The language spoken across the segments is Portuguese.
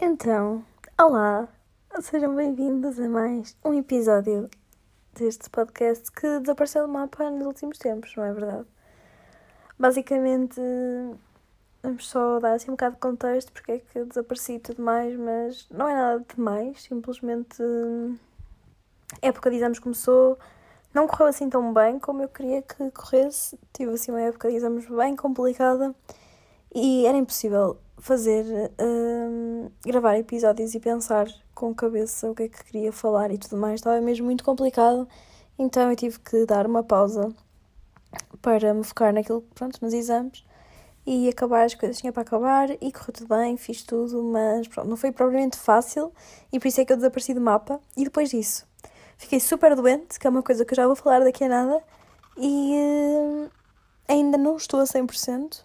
Então, olá, sejam bem-vindos a mais um episódio deste podcast que desapareceu do mapa nos últimos tempos, não é verdade? Basicamente, vamos só dar assim um bocado de contexto porque é que desapareci e tudo mais, mas não é nada demais, simplesmente a época de exames começou, não correu assim tão bem como eu queria que corresse, tive assim uma época de exames bem complicada e era impossível fazer, um, gravar episódios e pensar com cabeça o que é que queria falar e tudo mais. Estava mesmo muito complicado, então eu tive que dar uma pausa para me focar naquilo, pronto, nos exames e acabar as coisas tinha para acabar e correu tudo bem, fiz tudo, mas pronto, não foi propriamente fácil e por isso é que eu desapareci do mapa. E depois disso, fiquei super doente, que é uma coisa que eu já vou falar daqui a nada, e uh, ainda não estou a 100%.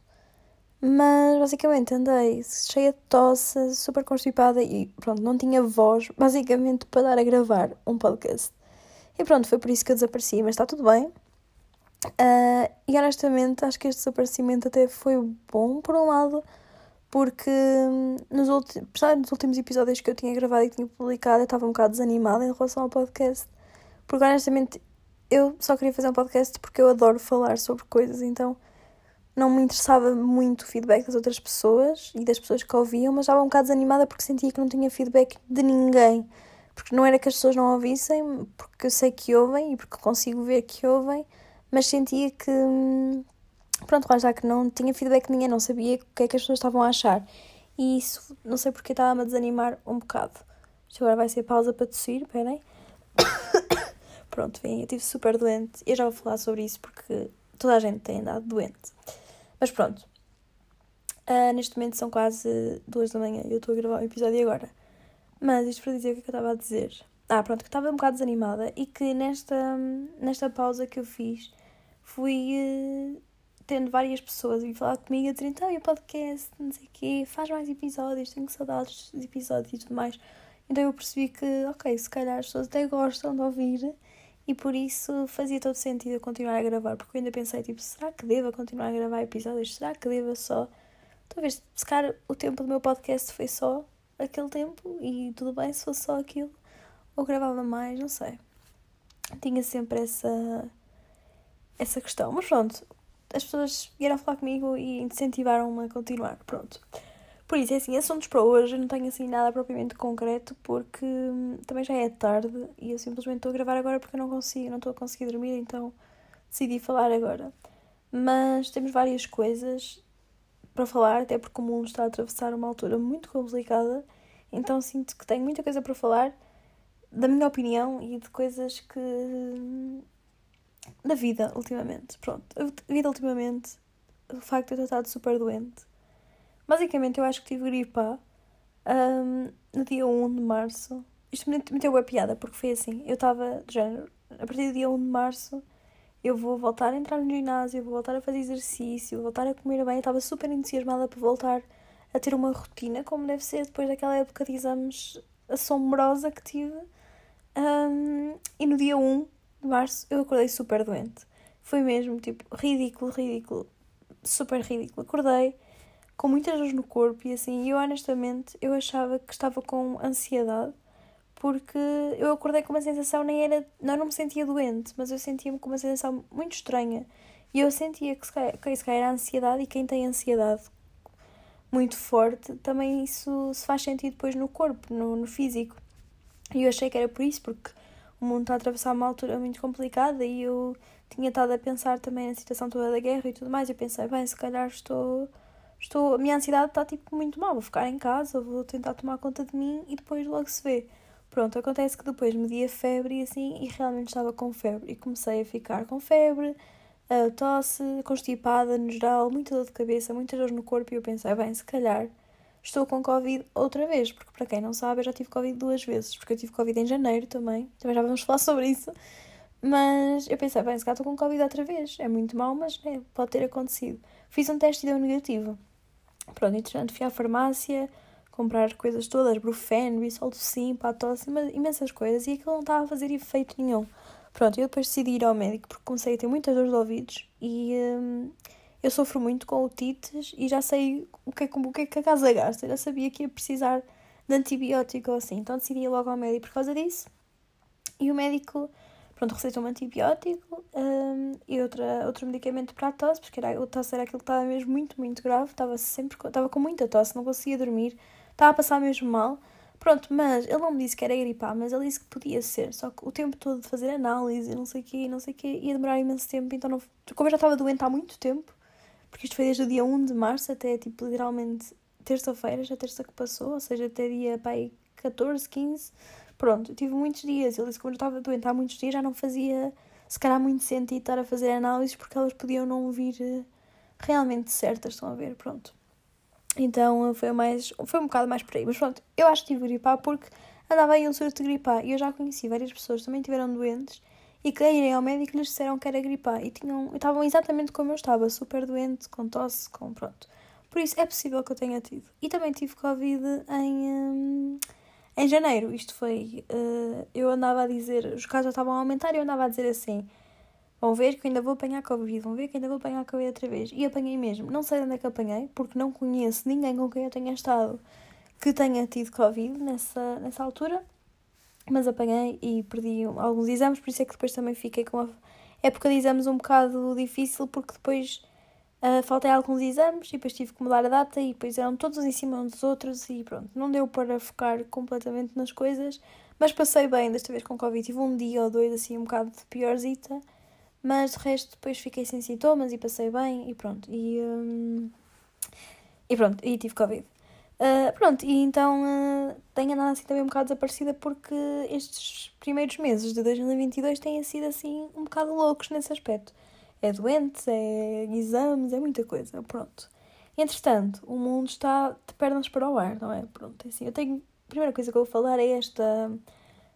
Mas basicamente andei cheia de tosse, super constipada e pronto, não tinha voz basicamente para dar a gravar um podcast. E pronto, foi por isso que eu desapareci, mas está tudo bem. Uh, e honestamente acho que este desaparecimento até foi bom por um lado, porque hum, nos, últimos, nos últimos episódios que eu tinha gravado e que tinha publicado eu estava um bocado desanimada em relação ao podcast. Porque honestamente eu só queria fazer um podcast porque eu adoro falar sobre coisas, então não me interessava muito o feedback das outras pessoas e das pessoas que ouviam, mas estava um bocado desanimada porque sentia que não tinha feedback de ninguém. Porque não era que as pessoas não ouvissem, porque eu sei que ouvem e porque consigo ver que ouvem, mas sentia que, hum, pronto, lá já que não tinha feedback de ninguém, não sabia o que é que as pessoas estavam a achar. E isso, não sei porque estava-me a desanimar um bocado. Isto agora vai ser pausa para tossir, esperem. Pronto, vem, eu estive super doente. Eu já vou falar sobre isso porque toda a gente tem andado doente. Mas pronto. Uh, neste momento são quase duas da manhã e eu estou a gravar o episódio agora. Mas isto para dizer o que, é que eu estava a dizer. Ah, pronto, que estava um bocado desanimada e que nesta, nesta pausa que eu fiz fui uh, tendo várias pessoas a vir falar comigo a dizer então e o podcast, não sei o quê, faz mais episódios, tenho saudades de episódios e tudo mais. Então eu percebi que, ok, se calhar as pessoas até gostam de ouvir e por isso fazia todo sentido eu continuar a gravar, porque eu ainda pensei, tipo, será que devo continuar a gravar episódios? Será que devo só. Talvez, se calhar, o tempo do meu podcast foi só aquele tempo e tudo bem se fosse só aquilo. Ou gravava mais, não sei. Tinha sempre essa. essa questão. Mas pronto, as pessoas vieram falar comigo e incentivaram-me a continuar. Pronto. Por isso, é assim, assuntos para hoje, não tenho assim nada propriamente concreto, porque hum, também já é tarde e eu simplesmente estou a gravar agora porque eu não consigo, não estou a conseguir dormir, então decidi falar agora. Mas temos várias coisas para falar, até porque o mundo está a atravessar uma altura muito complicada, então sinto que tenho muita coisa para falar da minha opinião e de coisas que. Hum, da vida, ultimamente. Pronto, a vida ultimamente, o facto de eu ter estado super doente Basicamente, eu acho que tive gripa um, no dia 1 de março. Isto me meteu a piada, porque foi assim. Eu estava, de género, a partir do dia 1 de março, eu vou voltar a entrar no ginásio, vou voltar a fazer exercício, vou voltar a comer bem. Eu estava super entusiasmada para voltar a ter uma rotina, como deve ser depois daquela época de exames assombrosa que tive. Um, e no dia 1 de março, eu acordei super doente. Foi mesmo, tipo, ridículo, ridículo, super ridículo. Acordei com muitas dores no corpo e assim, eu honestamente eu achava que estava com ansiedade porque eu acordei com uma sensação, nem era, não, não me sentia doente, mas eu sentia-me com uma sensação muito estranha e eu sentia que se calhar, que se calhar era ansiedade e quem tem ansiedade muito forte, também isso se faz sentir depois no corpo, no, no físico. E eu achei que era por isso, porque o mundo está a atravessar uma altura muito complicada e eu tinha estado a pensar também na situação toda da guerra e tudo mais. Eu pensei, bem, se calhar estou estou, a minha ansiedade está tipo muito mal, vou ficar em casa, vou tentar tomar conta de mim e depois logo se vê. Pronto, acontece que depois me dia febre e assim, e realmente estava com febre. E comecei a ficar com febre, uh, tosse, constipada no geral, muita dor de cabeça, muita dor no corpo. E eu pensei, bem, se calhar estou com Covid outra vez, porque para quem não sabe, eu já tive Covid duas vezes, porque eu tive Covid em janeiro também, também já vamos falar sobre isso. Mas eu pensei, bem, se calhar estou com Covid outra vez, é muito mal, mas né, pode ter acontecido. Fiz um teste e deu negativo. Pronto, entretanto fui à farmácia comprar coisas todas, Brufen, Bisol do Sim, tosse, imensas coisas, e aquilo não estava a fazer efeito nenhum. Pronto, eu depois decidi ir ao médico porque comecei a ter muitas dores de ouvidos e hum, eu sofro muito com otites e já sei o que, é, o que é que a casa gasta. Eu já sabia que ia precisar de antibiótico ou assim. Então decidi ir logo ao médico por causa disso. E o médico, pronto, receitou um antibiótico um, e outra, outro medicamento para a tosse, porque era, o tosse era aquilo que estava mesmo muito, muito grave. Estava sempre estava com muita tosse, não conseguia dormir, estava a passar mesmo mal. Pronto, mas ele não me disse que era gripar, mas ele disse que podia ser. Só que o tempo todo de fazer análise, não sei o quê, não sei o quê, ia demorar imenso tempo. Então, não, como eu já estava doente há muito tempo, porque isto foi desde o dia 1 de março até, tipo, literalmente terça-feira, já terça que passou, ou seja, até dia, pá, 14, 15. Pronto, eu tive muitos dias. Ele disse que como eu estava doente há muitos dias, já não fazia, se calhar, muito sentido estar a fazer análises, porque elas podiam não vir eh, realmente certas, estão a ver, pronto. Então foi mais foi um bocado mais por aí. Mas pronto, eu acho que tive gripar porque andava aí um surto de gripar e eu já conheci várias pessoas que também tiveram doentes e que irem ao médico lhes disseram que era gripar e tinham, estavam exatamente como eu estava, super doente, com tosse, com pronto. Por isso é possível que eu tenha tido. E também tive Covid em, hum, em janeiro. Isto foi. Uh, eu andava a dizer. Os casos estavam a aumentar e eu andava a dizer assim: Vão ver que ainda vou apanhar Covid, vão ver que ainda vou apanhar Covid outra vez. E apanhei mesmo. Não sei de onde é que apanhei, porque não conheço ninguém com quem eu tenha estado que tenha tido Covid nessa, nessa altura. Mas apanhei e perdi alguns exames, por isso é que depois também fiquei com a época de exames um bocado difícil, porque depois uh, faltei alguns exames e depois tive que mudar a data e depois eram todos em cima uns dos outros e pronto. Não deu para focar completamente nas coisas, mas passei bem desta vez com Covid. Tive um dia ou dois assim um bocado de piorzita mas de resto, depois fiquei sem sintomas e passei bem e pronto. E, um, e pronto, e tive Covid. Uh, pronto, e então uh, tenho andado assim também um bocado desaparecida porque estes primeiros meses de 2022 têm sido assim um bocado loucos nesse aspecto. É doentes, é exames, é muita coisa, pronto. Entretanto, o mundo está de pernas para o ar, não é? Pronto, é assim, eu tenho... A primeira coisa que eu vou falar é esta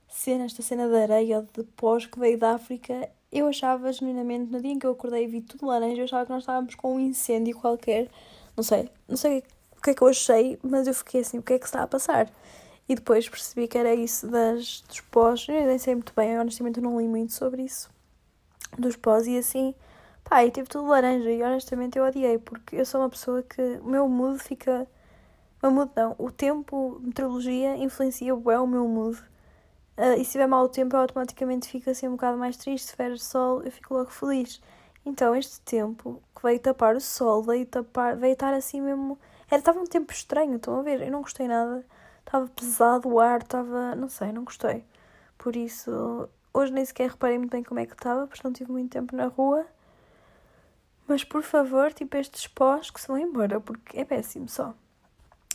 cena, esta cena de areia de pós que veio da África eu achava genuinamente, no dia em que eu acordei e vi tudo laranja, eu achava que nós estávamos com um incêndio qualquer. Não sei, não sei o que é que eu achei, mas eu fiquei assim, o que é que está a passar? E depois percebi que era isso das, dos pós. Eu nem sei muito bem, honestamente eu não li muito sobre isso. Dos pós e assim, pá, e teve tudo laranja e honestamente eu odiei, porque eu sou uma pessoa que o meu mood fica. O meu mood não, o tempo, meteorologia influencia o meu mood. Uh, e se tiver mau tempo, eu automaticamente fico assim um bocado mais triste. Se tiver sol, eu fico logo feliz. Então, este tempo que veio tapar o sol, veio tapar, veio estar assim mesmo. Era, estava um tempo estranho, estão a ver? Eu não gostei nada. Estava pesado o ar, estava. Não sei, não gostei. Por isso, hoje nem sequer reparei muito bem como é que estava, porque não tive muito tempo na rua. Mas por favor, tipo estes pós que se vão embora, porque é péssimo só.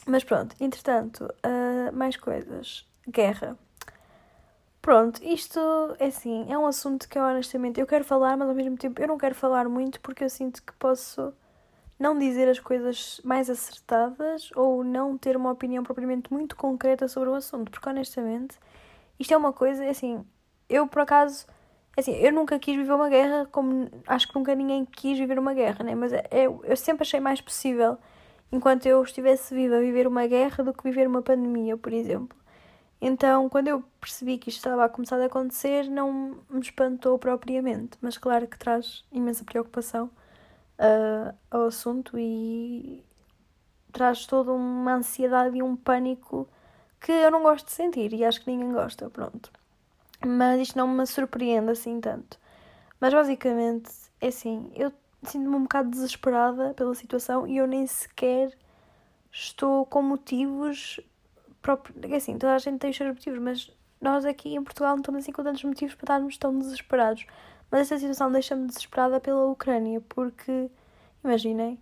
Mas pronto, entretanto, uh, mais coisas. Guerra. Pronto, isto é assim, é um assunto que eu honestamente eu quero falar, mas ao mesmo tempo eu não quero falar muito porque eu sinto que posso não dizer as coisas mais acertadas ou não ter uma opinião propriamente muito concreta sobre o assunto, porque honestamente isto é uma coisa, é assim, eu por acaso, assim, eu nunca quis viver uma guerra como acho que nunca ninguém quis viver uma guerra, né? mas eu, eu sempre achei mais possível, enquanto eu estivesse viva, viver uma guerra do que viver uma pandemia, por exemplo. Então, quando eu percebi que isto estava a começar a acontecer, não me espantou propriamente, mas claro que traz imensa preocupação uh, ao assunto e traz toda uma ansiedade e um pânico que eu não gosto de sentir e acho que ninguém gosta, pronto. Mas isto não me surpreende assim tanto. Mas basicamente, é assim, eu sinto-me um bocado desesperada pela situação e eu nem sequer estou com motivos próprio. É assim, toda a gente tem os seus motivos, mas nós aqui em Portugal não estamos assim com tantos motivos para estarmos tão desesperados. Mas esta situação deixa-me desesperada pela Ucrânia, porque, imaginem,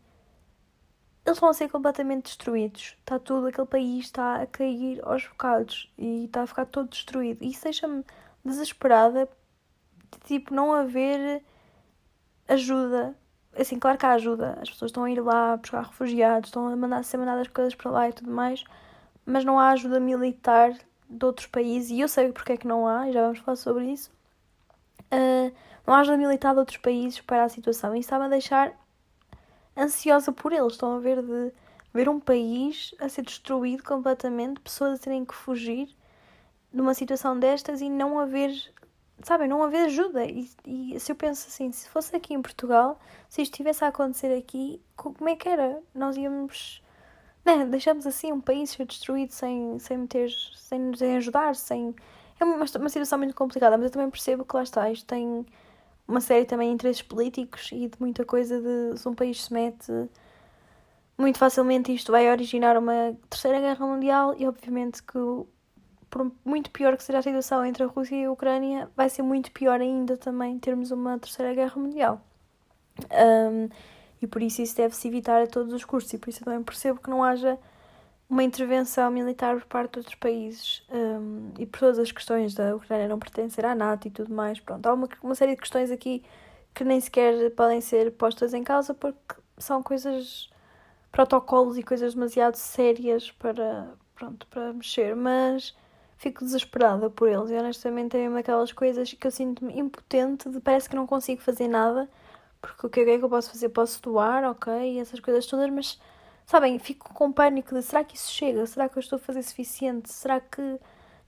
eles vão ser completamente destruídos. Está tudo, aquele país está a cair aos bocados e está a ficar todo destruído. E isso deixa-me desesperada de, tipo, não haver ajuda. Assim, claro que há ajuda. As pessoas estão a ir lá buscar refugiados, estão a mandar ser mandadas coisas para lá e tudo mais mas não há ajuda militar de outros países, e eu sei porque é que não há, e já vamos falar sobre isso. Uh, não há ajuda militar de outros países para a situação, e está-me a deixar ansiosa por eles. Estão a ver de ver um país a ser destruído completamente, pessoas a terem que fugir numa situação destas e não haver, sabem, não haver ajuda. E, e se eu penso assim, se fosse aqui em Portugal, se isto estivesse a acontecer aqui, como é que era? Nós íamos né, deixamos assim um país ser destruído sem, sem meter, sem nos ajudar, sem. É uma, uma situação muito complicada, mas eu também percebo que lá está, isto tem uma série também de interesses políticos e de muita coisa de se um país se mete muito facilmente isto vai originar uma terceira guerra mundial e obviamente que por muito pior que seja a situação entre a Rússia e a Ucrânia vai ser muito pior ainda também termos uma terceira guerra mundial. Um, e por isso isso deve-se evitar a todos os custos e por isso eu também percebo que não haja uma intervenção militar por parte de outros países. Um, e por todas as questões da Ucrânia não pertencer à NATO e tudo mais. Pronto, há uma, uma série de questões aqui que nem sequer podem ser postas em causa porque são coisas, protocolos e coisas demasiado sérias para, pronto, para mexer, mas fico desesperada por eles e honestamente é uma daquelas coisas que eu sinto-me impotente, de, parece que não consigo fazer nada, porque o que é que eu posso fazer? Posso doar, ok, essas coisas todas, mas Sabem, fico com pânico de será que isso chega? Será que eu estou a fazer suficiente? Será que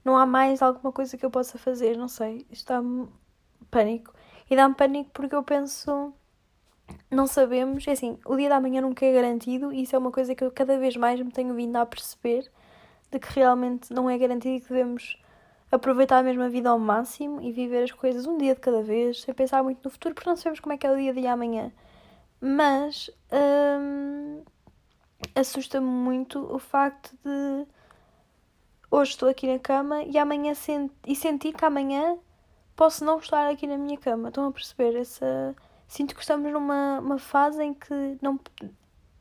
não há mais alguma coisa que eu possa fazer? Não sei. Isto dá-me pânico. E dá-me pânico porque eu penso. Não sabemos. É assim, o dia da manhã nunca é garantido e isso é uma coisa que eu cada vez mais me tenho vindo a perceber de que realmente não é garantido e que devemos aproveitar a mesma vida ao máximo e viver as coisas um dia de cada vez, sem pensar muito no futuro, porque não sabemos como é que é o dia de amanhã. Mas. Hum, assusta-me muito o facto de hoje estou aqui na cama e amanhã sent e sentir que amanhã posso não estar aqui na minha cama. Estão a perceber? Essa... Sinto que estamos numa uma fase em que não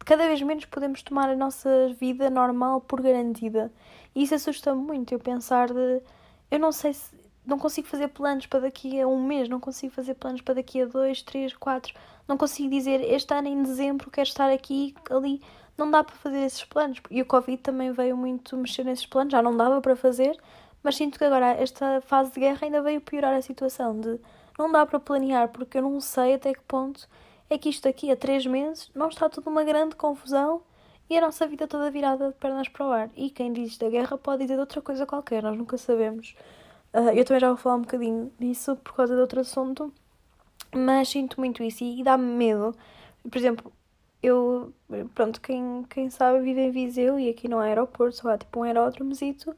cada vez menos podemos tomar a nossa vida normal por garantida. E isso assusta-me muito. Eu pensar de. Eu não sei se. Não consigo fazer planos para daqui a um mês, não consigo fazer planos para daqui a dois, três, quatro. Não consigo dizer este ano em dezembro quero estar aqui, ali não dá para fazer esses planos. E o Covid também veio muito mexer nesses planos, já não dava para fazer, mas sinto que agora esta fase de guerra ainda veio piorar a situação de não dá para planear, porque eu não sei até que ponto é que isto aqui a três meses não está tudo uma grande confusão e a nossa vida toda virada de pernas para o ar. E quem diz da guerra pode dizer de outra coisa qualquer, nós nunca sabemos. Uh, eu também já vou falar um bocadinho disso por causa de outro assunto, mas sinto muito isso e, e dá-me medo. Por exemplo, eu, pronto, quem, quem sabe vive em Viseu e aqui não há aeroporto, só há tipo um aeródromozito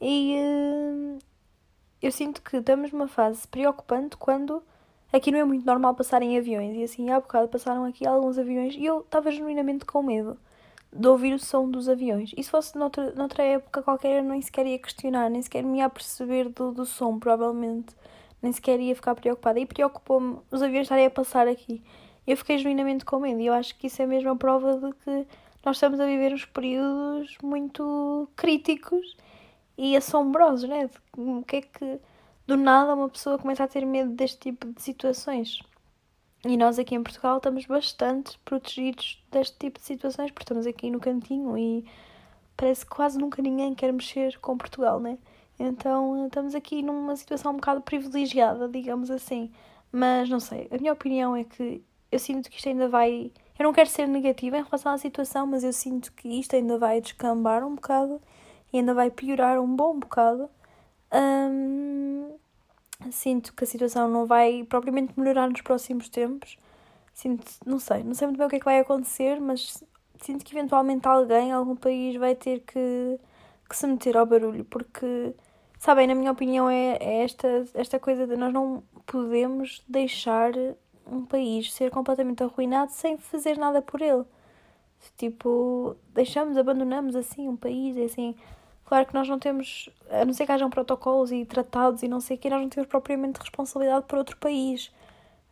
e uh, eu sinto que estamos numa fase preocupante quando aqui não é muito normal passarem aviões e assim há bocado passaram aqui alguns aviões e eu estava genuinamente com medo de ouvir o som dos aviões. E se fosse noutra, noutra época qualquer eu nem sequer ia questionar, nem sequer me ia perceber do, do som, provavelmente. Nem sequer ia ficar preocupada. E preocupou-me os aviões estarem a passar aqui eu fiquei genuinamente com medo. E eu acho que isso é mesmo a prova de que nós estamos a viver uns períodos muito críticos e assombrosos, né? O que é que do nada uma pessoa começa a ter medo deste tipo de situações? E nós aqui em Portugal estamos bastante protegidos deste tipo de situações, porque estamos aqui no cantinho e parece que quase nunca ninguém quer mexer com Portugal, né? Então estamos aqui numa situação um bocado privilegiada, digamos assim. Mas não sei, a minha opinião é que eu sinto que isto ainda vai. Eu não quero ser negativa em relação à situação, mas eu sinto que isto ainda vai descambar um bocado e ainda vai piorar um bom bocado. Hum, sinto que a situação não vai propriamente melhorar nos próximos tempos. Sinto, não sei, não sei muito bem o que é que vai acontecer, mas sinto que eventualmente alguém, algum país vai ter que, que se meter ao barulho, porque, sabem, na minha opinião, é, é esta, esta coisa de nós não podemos deixar um país ser completamente arruinado sem fazer nada por ele. Tipo, deixamos, abandonamos assim um país, é assim. Claro que nós não temos, a não ser que hajam protocolos e tratados e não sei o que, nós não temos propriamente responsabilidade por outro país.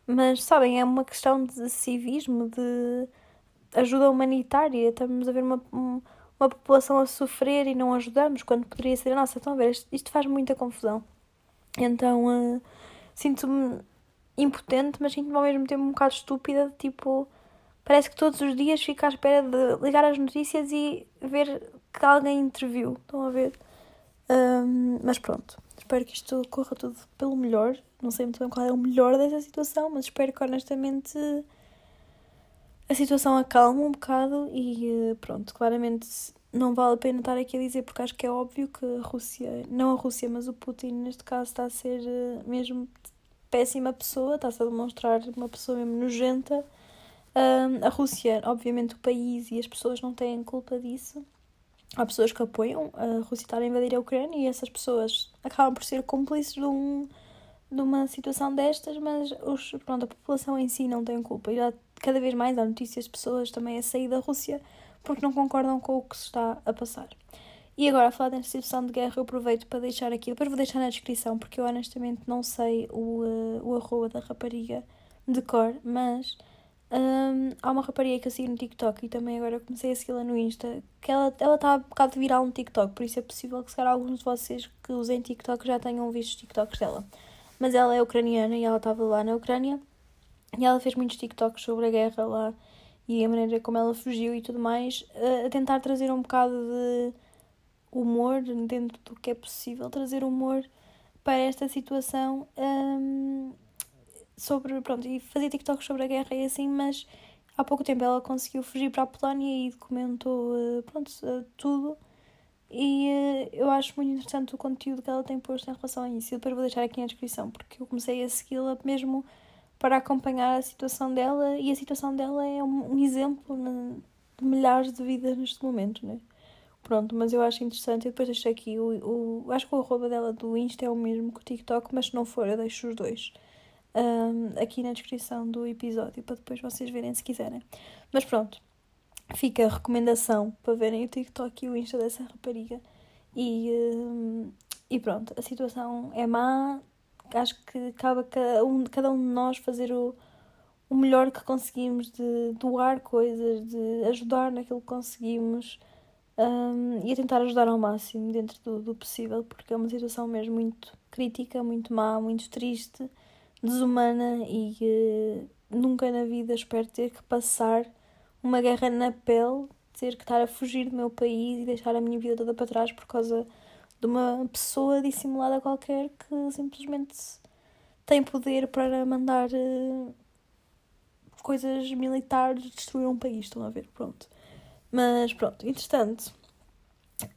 Mas, sabem, é uma questão de civismo, de ajuda humanitária. Estamos a ver uma, uma população a sofrer e não ajudamos quando poderia ser a nossa. Estão a ver, isto, faz muita confusão. Então, uh, sinto-me impotente, mas sinto-me ao mesmo tempo um bocado estúpida, tipo, parece que todos os dias fico à espera de ligar as notícias e ver que alguém interviu. Estão a ver? Um, mas pronto, espero que isto corra tudo pelo melhor. Não sei muito bem qual é o melhor dessa situação, mas espero que honestamente a situação acalme um bocado e eh, pronto, claramente não vale a pena estar aqui a dizer porque acho que é óbvio que a Rússia, não a Rússia, mas o Putin neste caso está a ser eh, mesmo péssima pessoa, está-se a demonstrar uma pessoa mesmo nojenta. Um, a Rússia, obviamente, o país e as pessoas não têm culpa disso. Há pessoas que apoiam a Rússia estar a invadir a Ucrânia e essas pessoas acabam por ser cúmplices de, um, de uma situação destas, mas os, pronto, a população em si não tem culpa. E já cada vez mais há notícias de pessoas também a sair da Rússia porque não concordam com o que se está a passar. E agora, a falar desta situação de guerra, eu aproveito para deixar aqui, depois vou deixar na descrição, porque eu honestamente não sei o, uh, o arroba da rapariga de cor, mas um, há uma rapariga que eu sigo no TikTok e também agora comecei a segui-la no Insta, que ela está ela tá um bocado viral no TikTok, por isso é possível que se calhar alguns de vocês que usem TikTok já tenham visto os TikToks dela. Mas ela é ucraniana e ela estava lá na Ucrânia e ela fez muitos TikToks sobre a guerra lá e a maneira como ela fugiu e tudo mais, a tentar trazer um bocado de humor dentro do que é possível, trazer humor para esta situação um, sobre, pronto, e fazer TikToks sobre a guerra e assim, mas há pouco tempo ela conseguiu fugir para a Polónia e documentou, uh, pronto, uh, tudo. E uh, eu acho muito interessante o conteúdo que ela tem posto em relação a isso. E depois vou deixar aqui na descrição, porque eu comecei a segui-la mesmo para acompanhar a situação dela e a situação dela é um, um exemplo né, de milhares de vidas neste momento, né? Pronto, mas eu acho interessante. E depois deixo aqui o, o. Acho que o arroba dela do Insta é o mesmo que o TikTok, mas se não for, eu deixo os dois um, aqui na descrição do episódio para depois vocês verem se quiserem. Mas pronto, fica a recomendação para verem o TikTok e o Insta dessa rapariga. E, um, e pronto, a situação é má, acho que cabe a cada um, cada um de nós fazer o, o melhor que conseguimos de doar coisas, de ajudar naquilo que conseguimos um, e a tentar ajudar ao máximo dentro do, do possível, porque é uma situação mesmo muito crítica, muito má, muito triste, desumana e uh, nunca na vida espero ter que passar uma guerra na pele, ter que estar a fugir do meu país e deixar a minha vida toda para trás por causa de uma pessoa dissimulada qualquer que simplesmente tem poder para mandar uh, coisas militares destruir um país, estão a ver? Pronto. Mas pronto, entretanto,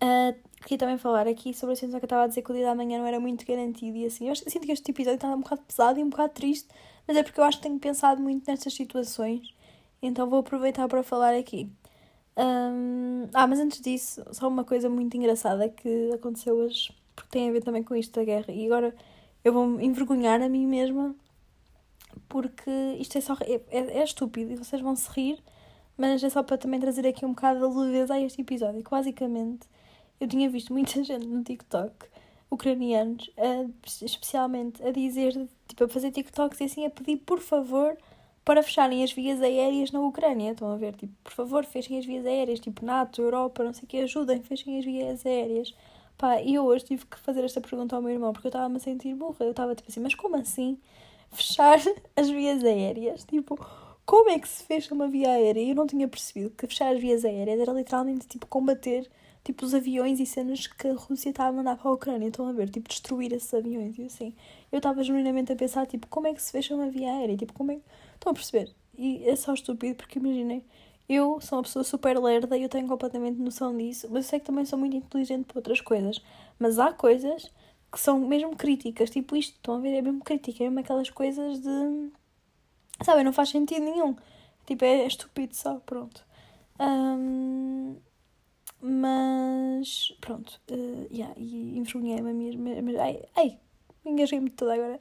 uh, queria também falar aqui sobre a situação que eu estava a dizer que o dia da manhã não era muito garantido e assim. Eu sinto que este episódio está um bocado pesado e um bocado triste, mas é porque eu acho que tenho pensado muito nestas situações, então vou aproveitar para falar aqui. Um, ah, mas antes disso, só uma coisa muito engraçada que aconteceu hoje, porque tem a ver também com isto da guerra. E agora eu vou envergonhar a mim mesma, porque isto é só. É, é, é estúpido e vocês vão se rir, mas é só para também trazer aqui um bocado de leveza a este episódio. Que basicamente eu tinha visto muita gente no TikTok, ucranianos, a, especialmente a dizer, tipo, a fazer TikToks e assim a pedir por favor para fecharem as vias aéreas na Ucrânia. Estão a ver? Tipo, por favor, fechem as vias aéreas. Tipo, NATO, Europa, não sei o que, ajudem, fechem as vias aéreas. Pá, e eu hoje tive que fazer esta pergunta ao meu irmão porque eu estava-me a sentir burra. Eu estava tipo assim, mas como assim fechar as vias aéreas? Tipo, como é que se fecha uma via aérea? Eu não tinha percebido que fechar as vias aéreas era literalmente tipo combater tipo os aviões e cenas que a Rússia estava a mandar para a Ucrânia. Estão a ver? Tipo, destruir esses aviões e assim. Eu estava genuinamente a pensar, tipo, como é que se fecha uma via aérea? Tipo, como é que Estão a perceber? E é só estúpido porque imaginem, eu sou uma pessoa super lerda e eu tenho completamente noção disso, mas eu sei que também sou muito inteligente para outras coisas. Mas há coisas que são mesmo críticas, tipo isto, estão a ver? É mesmo crítica, é mesmo aquelas coisas de. Sabem, não faz sentido nenhum. Tipo, é, é estúpido só, pronto. Um, mas pronto, uh, yeah, e envergonhei-me a mim mesma. Ai, ai engasguei-me toda agora.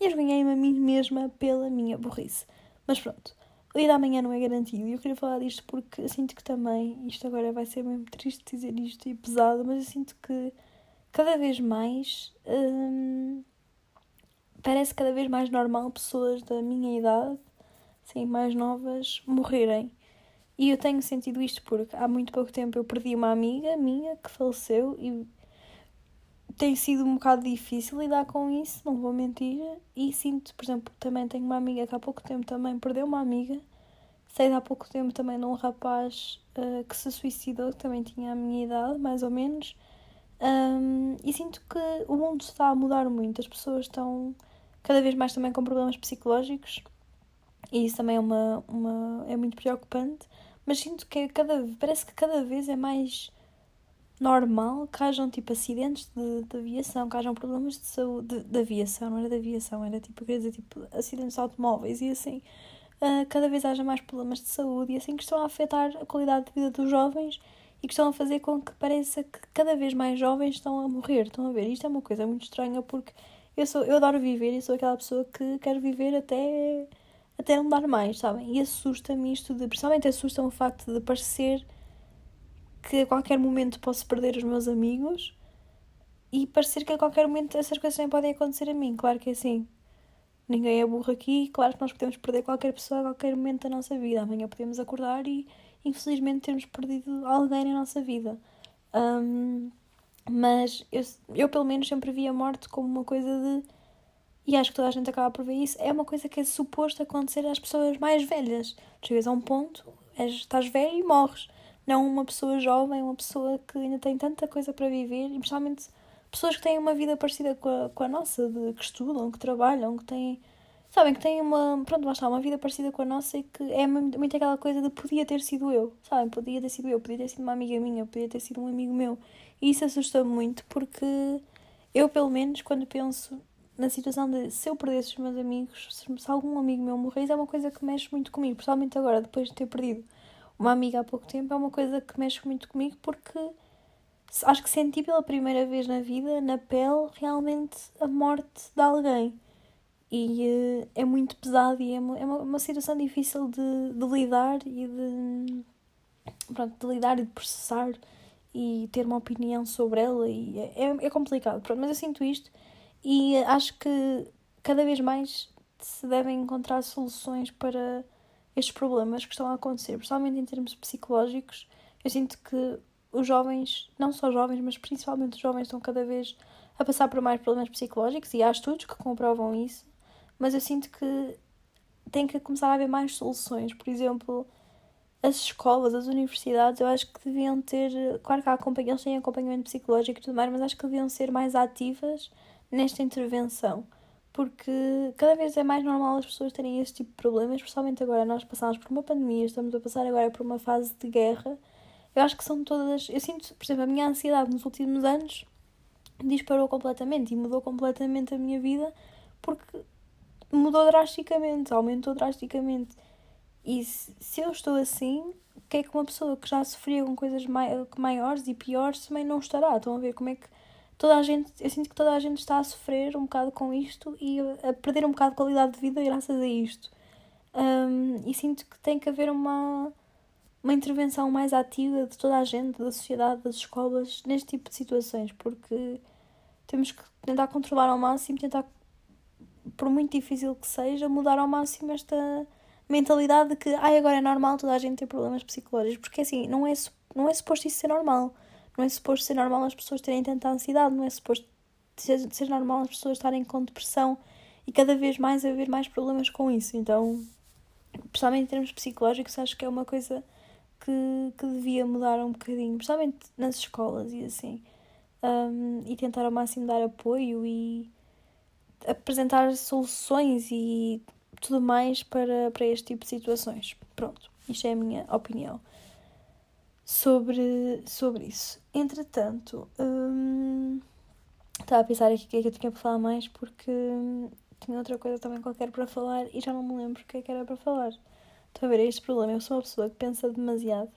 Envergonhei-me a mim mesma pela minha burrice. Mas pronto, o dia da manhã não é garantido e eu queria falar disto porque sinto que também, isto agora vai ser mesmo triste dizer isto e pesado, mas eu sinto que cada vez mais hum, parece cada vez mais normal pessoas da minha idade, sim, mais novas, morrerem. E eu tenho sentido isto porque há muito pouco tempo eu perdi uma amiga minha que faleceu e tem sido um bocado difícil lidar com isso, não vou mentir. E sinto, por exemplo, também tenho uma amiga que há pouco tempo também perdeu uma amiga. Sei de há pouco tempo também de um rapaz uh, que se suicidou, que também tinha a minha idade, mais ou menos. Um, e sinto que o mundo está a mudar muito, as pessoas estão cada vez mais também com problemas psicológicos e isso também é, uma, uma, é muito preocupante. Mas sinto que é cada, parece que cada vez é mais normal que hajam tipo acidentes de, de aviação, que hajam problemas de saúde de, de, aviação, não era de aviação, era tipo, quer dizer, tipo, acidentes de automóveis e assim. uh, cada vez haja mais problemas de saúde e assim que estão a afetar a qualidade de vida dos jovens e que estão a fazer com que pareça que cada vez mais jovens estão a morrer. Estão a ver? Isto é uma coisa muito estranha porque eu, sou, eu adoro viver e sou aquela pessoa que quer viver até, até não dar mais, sabem? E assusta-me isto de. Principalmente assusta-me o facto de parecer que a qualquer momento posso perder os meus amigos e parecer que a qualquer momento essas coisas também podem acontecer a mim. Claro que é assim. Ninguém é burro aqui, claro que nós podemos perder qualquer pessoa a qualquer momento da nossa vida. Amanhã podemos acordar e, infelizmente, termos perdido alguém na nossa vida. Um, mas eu, eu, pelo menos, sempre vi a morte como uma coisa de. E acho que toda a gente acaba por ver isso. É uma coisa que é suposto acontecer às pessoas mais velhas. Chegas a um ponto, és, estás velho e morres. Não uma pessoa jovem, uma pessoa que ainda tem tanta coisa para viver, e principalmente pessoas que têm uma vida parecida com a, com a nossa, de, que estudam, que trabalham, que têm. Sabem, que têm uma. Pronto, está, uma vida parecida com a nossa e que é muito aquela coisa de podia ter sido eu, sabem? Podia ter sido eu, podia ter sido uma amiga minha, podia ter sido um amigo meu. E isso assusta-me muito porque eu, pelo menos, quando penso na situação de se eu perdesse os meus amigos, se algum amigo meu morresse, é uma coisa que mexe muito comigo, principalmente agora, depois de ter perdido uma amiga há pouco tempo, é uma coisa que mexe muito comigo porque acho que senti pela primeira vez na vida, na pele, realmente a morte de alguém. E uh, é muito pesado e é, uma, é uma, uma situação difícil de, de lidar e de, pronto, de lidar e de processar e ter uma opinião sobre ela. E é, é, é complicado, pronto, mas eu sinto isto e acho que cada vez mais se devem encontrar soluções para estes problemas que estão a acontecer, principalmente em termos psicológicos. Eu sinto que os jovens, não só jovens, mas principalmente os jovens, estão cada vez a passar por mais problemas psicológicos e há estudos que comprovam isso, mas eu sinto que tem que começar a haver mais soluções. Por exemplo, as escolas, as universidades, eu acho que deviam ter. Claro que há eles têm acompanhamento psicológico e tudo mais, mas acho que deviam ser mais ativas nesta intervenção. Porque cada vez é mais normal as pessoas terem esse tipo de problemas, especialmente agora. Nós passamos por uma pandemia, estamos a passar agora por uma fase de guerra eu acho que são todas. Eu sinto, por exemplo, a minha ansiedade nos últimos anos disparou completamente e mudou completamente a minha vida porque mudou drasticamente, aumentou drasticamente. E se, eu estou assim, o que é que uma pessoa que já sofria com coisas mai maiores e piores também não estará? Estão a ver como é que toda a gente, eu sinto que toda a gente está a sofrer um bocado com isto e a perder um bocado de qualidade de vida graças a isto. Um, e sinto que tem que haver uma uma intervenção mais ativa de toda a gente, da sociedade, das escolas, neste tipo de situações, porque temos que tentar controlar ao máximo, tentar, por muito difícil que seja, mudar ao máximo esta mentalidade de que ai, agora é normal toda a gente ter problemas psicológicos, porque assim, não é, não é suposto isso ser normal. Não é suposto ser normal as pessoas terem tanta ansiedade, não é suposto ser, ser normal as pessoas estarem com depressão e cada vez mais haver mais problemas com isso. Então, principalmente em termos psicológicos, acho que é uma coisa que, que devia mudar um bocadinho, principalmente nas escolas e assim. Um, e tentar ao máximo dar apoio e apresentar soluções e tudo mais para, para este tipo de situações. Pronto, isto é a minha opinião sobre, sobre isso. Entretanto, hum, estava a pensar aqui o que é que eu tinha para falar mais porque tinha outra coisa também qualquer para falar e já não me lembro o que é que era para falar. Estou a ver, é este problema. Eu sou uma pessoa que pensa demasiado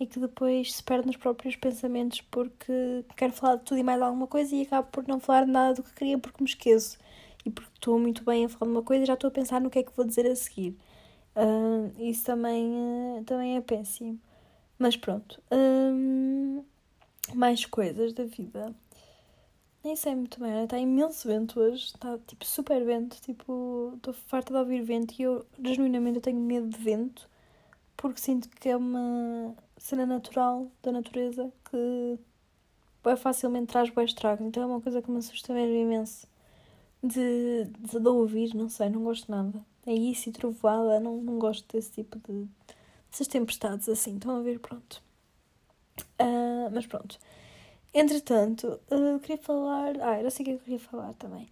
e que depois se perde nos próprios pensamentos porque quero falar de tudo e mais alguma coisa e acabo por não falar nada do que queria porque me esqueço. E porque estou muito bem a falar de uma coisa e já estou a pensar no que é que vou dizer a seguir. Uh, isso também, uh, também é péssimo. Mas pronto. Uh, mais coisas da vida. Nem sei muito bem, está imenso vento hoje, está tipo super vento, tipo, estou farta de ouvir vento e eu genuinamente eu tenho medo de vento porque sinto que é uma cena natural da natureza que bem facilmente traz bons estragos, então é uma coisa que me assusta mesmo imenso de, de, de ouvir, não sei, não gosto nada. É isso e trovoada, não, não gosto desse tipo de dessas tempestades assim, estão a ver, pronto. Uh, mas pronto. Entretanto, uh, queria falar. Ah, era assim que eu queria falar também.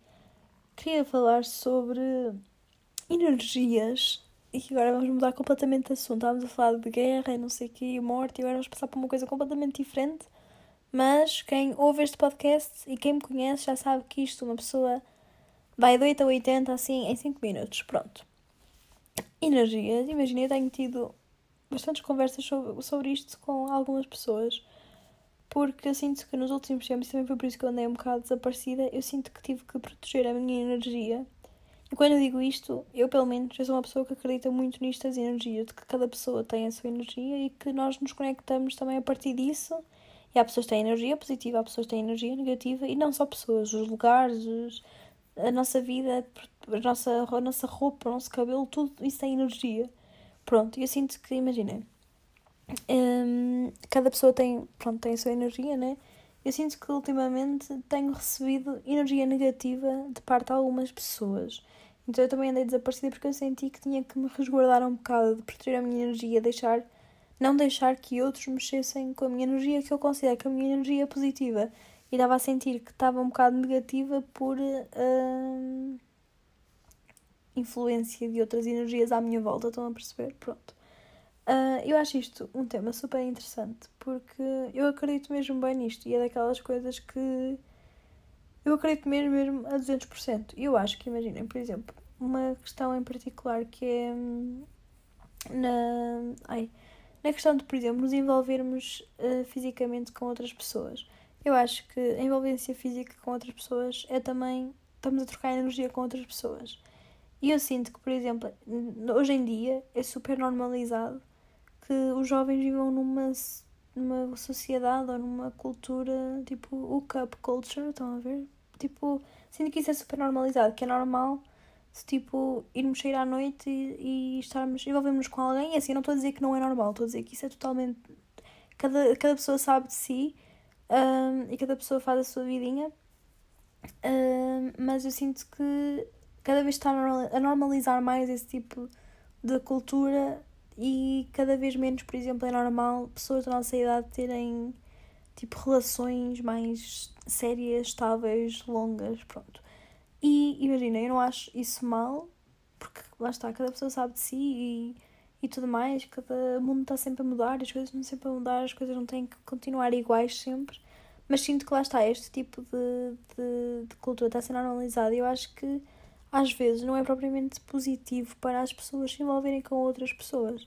Queria falar sobre energias. E agora vamos mudar completamente de assunto. Estávamos a falar de guerra e não sei o que, morte, e agora vamos passar para uma coisa completamente diferente. Mas quem ouve este podcast e quem me conhece já sabe que isto, uma pessoa vai de 8 a 80 assim em 5 minutos. Pronto. energias. Imagina, eu tenho tido bastantes conversas sobre, sobre isto com algumas pessoas, porque eu sinto que nos últimos tempos, também foi por isso que eu andei um bocado desaparecida, eu sinto que tive que proteger a minha energia. E quando eu digo isto, eu pelo menos eu sou uma pessoa que acredita muito nestas energias, de que cada pessoa tem a sua energia e que nós nos conectamos também a partir disso. E há pessoas que têm energia positiva, há pessoas que têm energia negativa, e não só pessoas, os lugares, os, a nossa vida, a nossa, a nossa roupa, o nosso cabelo, tudo isso tem energia. Pronto, eu sinto que, imaginem, um, cada pessoa tem, pronto, tem a sua energia, né? Eu sinto que ultimamente tenho recebido energia negativa de parte de algumas pessoas. Então eu também andei desaparecida porque eu senti que tinha que me resguardar um bocado, de proteger a minha energia, deixar, não deixar que outros mexessem com a minha energia, que eu considero que a minha energia é positiva. E estava a sentir que estava um bocado negativa por uh, influência de outras energias à minha volta, estão a perceber? Pronto. Uh, eu acho isto um tema super interessante porque eu acredito mesmo bem nisto e é daquelas coisas que eu acredito mesmo, mesmo a 200%. E eu acho que, imaginem, por exemplo, uma questão em particular que é hum, na, ai, na questão de, por exemplo, nos envolvermos uh, fisicamente com outras pessoas. Eu acho que a envolvência física com outras pessoas é também. Estamos a trocar energia com outras pessoas. E eu sinto que, por exemplo, hoje em dia é super normalizado que os jovens vivam numa, numa sociedade ou numa cultura tipo o cup culture, estão a ver? Tipo, sinto que isso é super normalizado, que é normal se tipo irmos sair à noite e, e estarmos, envolvermos com alguém. E assim, eu não estou a dizer que não é normal, estou a dizer que isso é totalmente. Cada, cada pessoa sabe de si um, e cada pessoa faz a sua vidinha. Um, mas eu sinto que cada vez está a normalizar mais esse tipo de cultura e cada vez menos, por exemplo, é normal pessoas da nossa idade terem tipo relações mais sérias, estáveis, longas, pronto. E imagina, eu não acho isso mal, porque lá está, cada pessoa sabe de si e, e tudo mais, cada mundo está sempre a mudar, as coisas estão sempre a mudar, as coisas não têm que continuar iguais sempre. Mas sinto que lá está, este tipo de, de, de cultura está a ser normalizado e eu acho que às vezes não é propriamente positivo para as pessoas se envolverem com outras pessoas.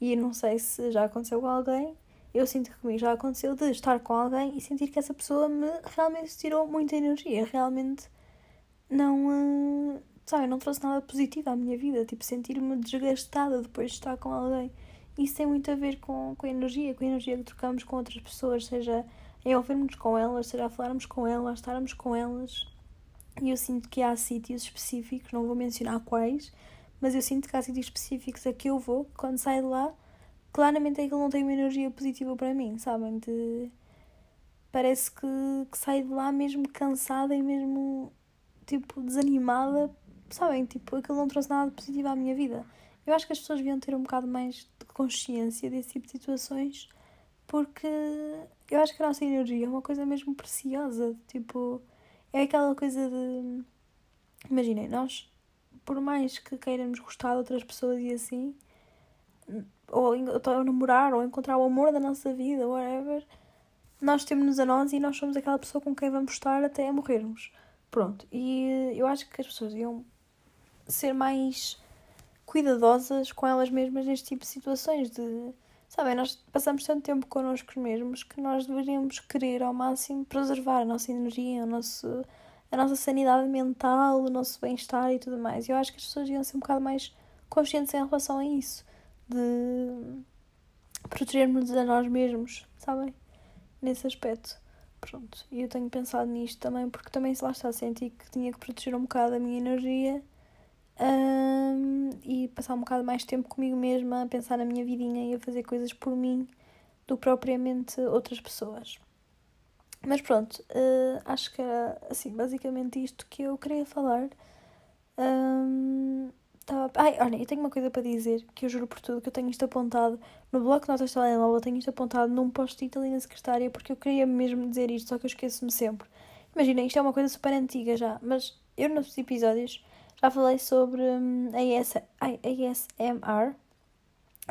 E não sei se já aconteceu com alguém, eu sinto que comigo já aconteceu de estar com alguém e sentir que essa pessoa me realmente tirou muita energia, realmente não, uh, sabe, não trouxe nada positivo à minha vida, tipo, sentir-me desgastada depois de estar com alguém. Isso tem muito a ver com, com a energia, com a energia que trocamos com outras pessoas, seja em ouvirmos com elas, seja falarmos com elas, estarmos com elas. E eu sinto que há sítios específicos, não vou mencionar quais, mas eu sinto que há sítios específicos a que eu vou, quando saio de lá, claramente aquilo não tem uma energia positiva para mim, sabem? De... Parece que, que saio de lá mesmo cansada e mesmo, tipo, desanimada, sabem? Tipo, aquilo não trouxe nada positivo à minha vida. Eu acho que as pessoas deviam ter um bocado mais de consciência desse tipo de situações, porque eu acho que a nossa energia é uma coisa mesmo preciosa, tipo, é aquela coisa de. Imaginem, nós por mais que queiramos gostar de outras pessoas e assim, ou, ou namorar, ou encontrar o amor da nossa vida, whatever, nós temos-nos a nós e nós somos aquela pessoa com quem vamos estar até morrermos. Pronto. E eu acho que as pessoas iam ser mais cuidadosas com elas mesmas neste tipo de situações de sabem, nós passamos tanto tempo connosco mesmos que nós deveríamos querer ao máximo preservar a nossa energia, o nosso a nossa sanidade mental, o nosso bem-estar e tudo mais. Eu acho que as pessoas iam ser um bocado mais conscientes em relação a isso, de protegermos a nós mesmos, sabem? Nesse aspecto. Pronto, e eu tenho pensado nisto também, porque também se lá está, senti que tinha que proteger um bocado a minha energia um, e passar um bocado mais tempo comigo mesma, a pensar na minha vidinha e a fazer coisas por mim do que propriamente outras pessoas. Mas pronto, uh, acho que era assim, basicamente isto que eu queria falar. Um, tava... Ai, olha, eu tenho uma coisa para dizer que eu juro por tudo que eu tenho isto apontado no bloco de notas de telemóvel, tenho isto apontado num post-it ali na secretária porque eu queria mesmo dizer isto, só que eu esqueço-me sempre. Imagina, isto é uma coisa super antiga já, mas eu nos episódios já falei sobre um, AS... ASMR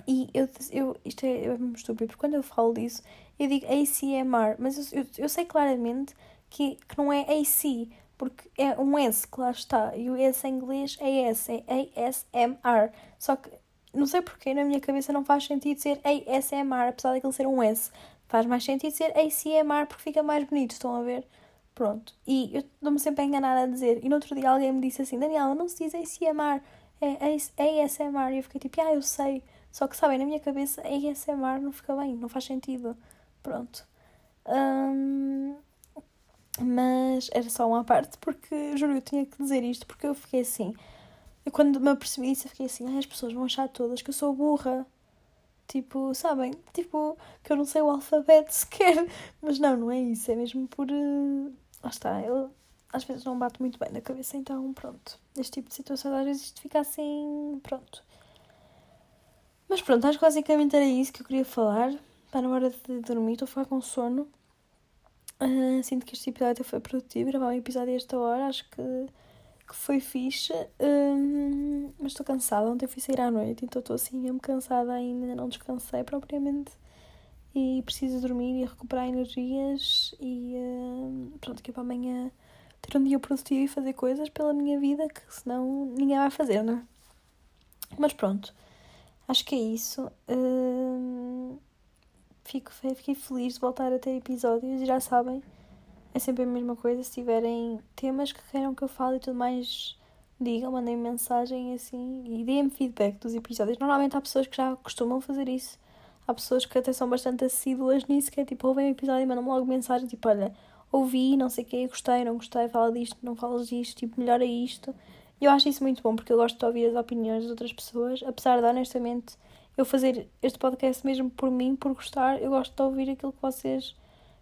e eu, eu, isto é, é muito estúpido, porque quando eu falo disso eu digo ACMR, mas eu, eu, eu sei claramente que, que não é AC, porque é um S que lá está, e o S em inglês é S, é ASMR. Só que não sei porque na minha cabeça não faz sentido ser ASMR, apesar daquele ser um S. Faz mais sentido ser ACMR porque fica mais bonito, estão a ver? Pronto. E eu estou-me sempre a enganar a dizer. E no outro dia alguém me disse assim: Daniela, não se diz ACMR, é ASMR. E eu fiquei tipo, ah, eu sei. Só que sabem, na minha cabeça ASMR não fica bem, não faz sentido. Pronto. Um, mas era só uma parte, porque juro, eu tinha que dizer isto, porque eu fiquei assim. Eu quando me apercebi isso, eu fiquei assim, ai, as pessoas vão achar todas que eu sou burra. Tipo, sabem? Tipo, que eu não sei o alfabeto sequer. Mas não, não é isso. É mesmo por. Uh... Lá está. Eu às vezes não bato muito bem na cabeça, então pronto. Este tipo de situações às vezes isto fica assim. Pronto. Mas pronto, acho que basicamente era isso que eu queria falar. Está na hora de dormir, estou a ficar com sono. Uh, sinto que este episódio foi produtivo. Gravar um episódio a esta hora, acho que que foi fixe, hum, mas estou cansada. Ontem fui sair à noite, então estou assim mesmo cansada ainda, não descansei propriamente e preciso dormir e recuperar energias e hum, pronto, que é para amanhã ter um dia produtivo e fazer coisas pela minha vida que senão ninguém vai fazer, não é? Mas pronto, acho que é isso. Hum, fico, fiquei feliz de voltar a ter episódios e já sabem é sempre a mesma coisa. Se tiverem temas que queiram que eu fale e tudo mais, digam, mandem mensagem assim e deem-me feedback dos episódios. Normalmente há pessoas que já costumam fazer isso. Há pessoas que até são bastante assíduas nisso, que é tipo, ouvem o episódio e mandam-me logo mensagem, tipo, olha, ouvi, não sei o quê, gostei, não gostei, fala disto, não falas disto, tipo, melhora isto. E eu acho isso muito bom, porque eu gosto de ouvir as opiniões das outras pessoas, apesar de, honestamente, eu fazer este podcast mesmo por mim, por gostar, eu gosto de ouvir aquilo que vocês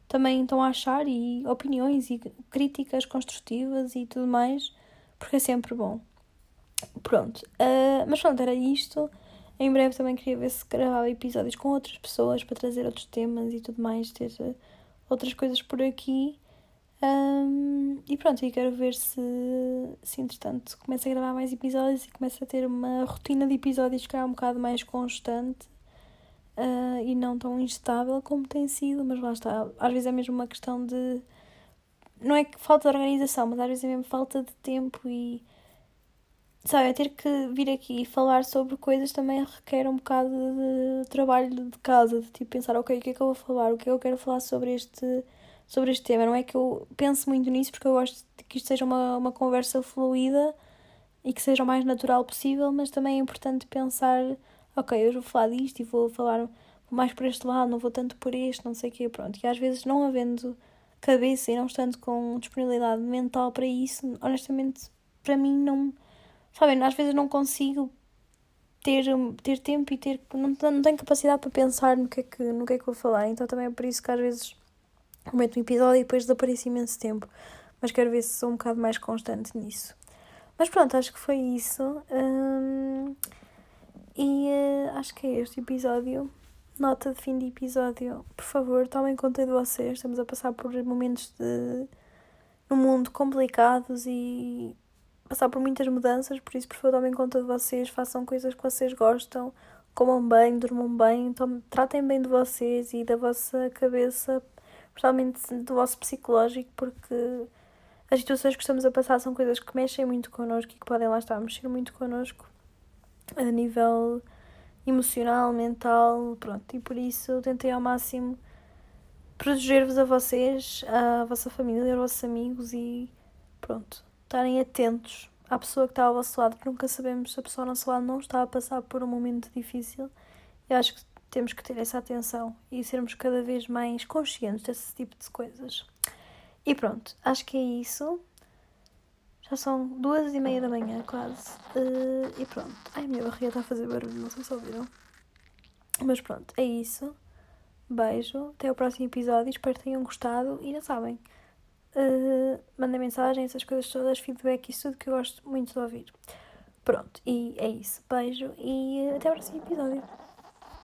também estão a achar e opiniões e críticas construtivas e tudo mais, porque é sempre bom. Pronto, uh, mas pronto, era isto. Em breve também queria ver se gravava episódios com outras pessoas para trazer outros temas e tudo mais, ter uh, outras coisas por aqui. Um, e pronto, e quero ver se, se entretanto começa a gravar mais episódios e começa a ter uma rotina de episódios que é um bocado mais constante uh, e não tão instável como tem sido, mas lá está. Às vezes é mesmo uma questão de. Não é que falta de organização, mas às vezes é mesmo falta de tempo e. Sabe, é ter que vir aqui e falar sobre coisas também requer um bocado de trabalho de casa, de tipo pensar, ok, o que é que eu vou falar, o que é que eu quero falar sobre este, sobre este tema. Não é que eu pense muito nisso porque eu gosto de que isto seja uma, uma conversa fluida e que seja o mais natural possível, mas também é importante pensar ok, hoje vou falar disto e vou falar mais por este lado, não vou tanto por este, não sei o quê, pronto. E às vezes não havendo cabeça e não estando com disponibilidade mental para isso, honestamente, para mim não. Sabem, às vezes não consigo ter, ter tempo e ter. Não, não tenho capacidade para pensar no que, é que, no que é que vou falar. Então também é por isso que às vezes meto um episódio e depois desaparece imenso tempo. Mas quero ver se sou um bocado mais constante nisso. Mas pronto, acho que foi isso. Hum... E uh, acho que é este episódio. Nota de fim de episódio. Por favor, tomem conta de vocês. Estamos a passar por momentos de no mundo complicados e passar por muitas mudanças, por isso por favor tomem conta de vocês, façam coisas que vocês gostam, comam bem, durmam bem, tratem bem de vocês e da vossa cabeça, principalmente do vosso psicológico, porque as situações que estamos a passar são coisas que mexem muito connosco e que podem lá estar a mexer muito connosco a nível emocional, mental, pronto. E por isso tentei ao máximo proteger-vos a vocês, a vossa família, aos vossos amigos e pronto, estarem atentos à pessoa que está ao vosso lado, porque nunca sabemos se a pessoa ao nosso lado não está a passar por um momento difícil. Eu acho que temos que ter essa atenção e sermos cada vez mais conscientes desse tipo de coisas. E pronto, acho que é isso. Já são duas e meia da manhã, quase. Uh, e pronto. Ai, minha barriga está a fazer barulho, não sei se ouviram. Mas pronto, é isso. Beijo. Até o próximo episódio. Espero que tenham gostado. E já sabem. Uh, mandem mensagem, essas coisas todas, feedback, isso tudo que eu gosto muito de ouvir. Pronto, e é isso. Beijo e até o próximo episódio.